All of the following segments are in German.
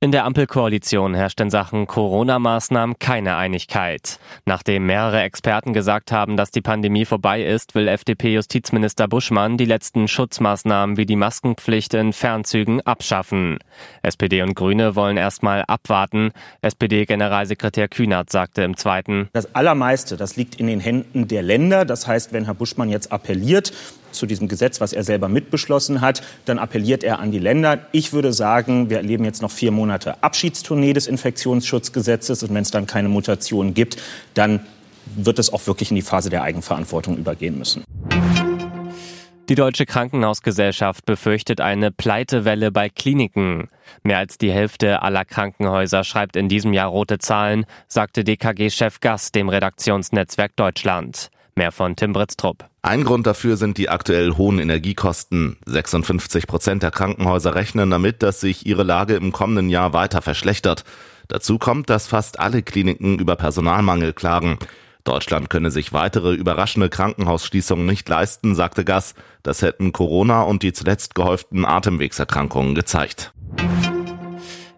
In der Ampelkoalition herrscht in Sachen Corona-Maßnahmen keine Einigkeit. Nachdem mehrere Experten gesagt haben, dass die Pandemie vorbei ist, will FDP-Justizminister Buschmann die letzten Schutzmaßnahmen wie die Maskenpflicht in Fernzügen abschaffen. SPD und Grüne wollen erstmal abwarten. SPD-Generalsekretär Kühnert sagte im Zweiten, Das Allermeiste, das liegt in den Händen der Länder. Das heißt, wenn Herr Buschmann jetzt appelliert, zu diesem Gesetz, was er selber mitbeschlossen hat, dann appelliert er an die Länder. Ich würde sagen, wir erleben jetzt noch vier Monate Abschiedstournee des Infektionsschutzgesetzes und wenn es dann keine Mutation gibt, dann wird es auch wirklich in die Phase der Eigenverantwortung übergehen müssen. Die Deutsche Krankenhausgesellschaft befürchtet eine Pleitewelle bei Kliniken. Mehr als die Hälfte aller Krankenhäuser schreibt in diesem Jahr rote Zahlen, sagte DKG-Chef Gass dem Redaktionsnetzwerk Deutschland. Mehr von Tim Britztrup. Ein Grund dafür sind die aktuell hohen Energiekosten. 56 Prozent der Krankenhäuser rechnen damit, dass sich ihre Lage im kommenden Jahr weiter verschlechtert. Dazu kommt, dass fast alle Kliniken über Personalmangel klagen. Deutschland könne sich weitere überraschende Krankenhausschließungen nicht leisten, sagte Gass. Das hätten Corona und die zuletzt gehäuften Atemwegserkrankungen gezeigt.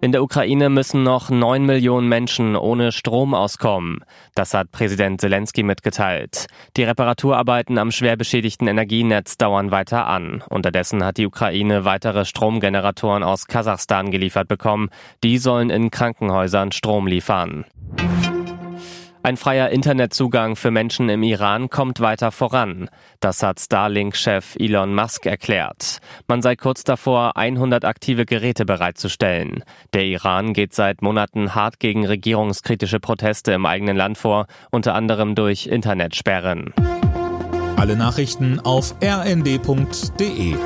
In der Ukraine müssen noch neun Millionen Menschen ohne Strom auskommen. Das hat Präsident Zelensky mitgeteilt. Die Reparaturarbeiten am schwer beschädigten Energienetz dauern weiter an. Unterdessen hat die Ukraine weitere Stromgeneratoren aus Kasachstan geliefert bekommen. Die sollen in Krankenhäusern Strom liefern. Ein freier Internetzugang für Menschen im Iran kommt weiter voran. Das hat Starlink-Chef Elon Musk erklärt. Man sei kurz davor, 100 aktive Geräte bereitzustellen. Der Iran geht seit Monaten hart gegen regierungskritische Proteste im eigenen Land vor, unter anderem durch Internetsperren. Alle Nachrichten auf rnd.de